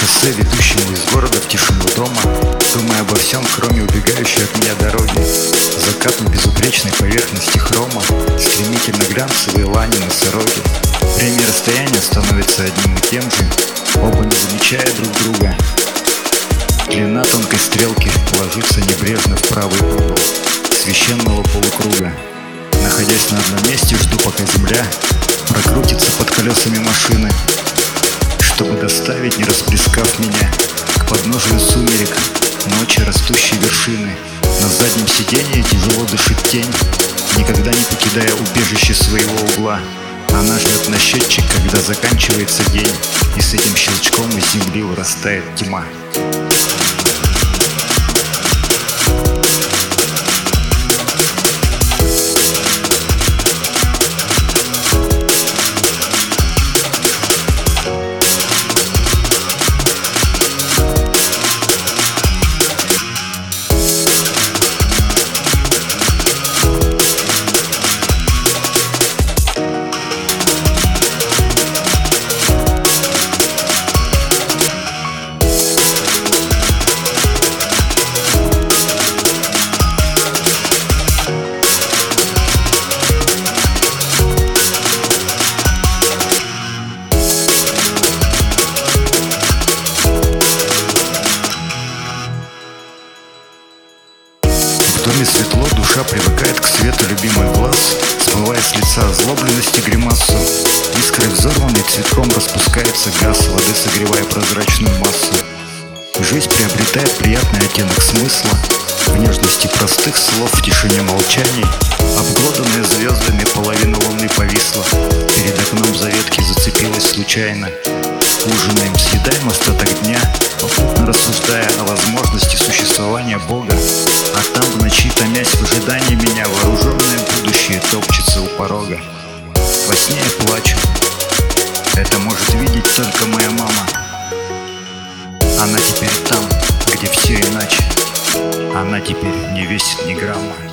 шоссе, ведущему из города в тишину дома. Думая обо всем, кроме убегающей от меня дороги. Закат на безупречной поверхности хрома. Стремительно глянцевые лани на сороге. Время расстояния становится одним и тем же. Оба не замечая друг друга. Длина тонкой стрелки ложится небрежно в правый угол Священного полукруга. Находясь на одном месте, жду пока земля Прокрутится под колесами машины чтобы доставить, не расплескав меня К подножию сумерек, ночи растущей вершины. На заднем сиденье тяжело дышит тень Никогда не покидая убежище своего угла. Она ждет на счетчик, когда заканчивается день И с этим щелчком из земли вырастает тьма душа привыкает к свету любимый глаз Смывая с лица озлобленности гримасу. Искрой взорванный цветком распускается газ Воды согревая прозрачную массу. Жизнь приобретает приятный оттенок смысла В нежности простых слов, в тишине молчаний. Обглоданная звездами половина луны повисла. Перед окном заветки зацепилась случайно ожидании меня Вооруженное будущее топчется у порога. Во сне я плачу. Это может видеть только моя мама. Она теперь там, где все иначе. Она теперь не весит ни грамма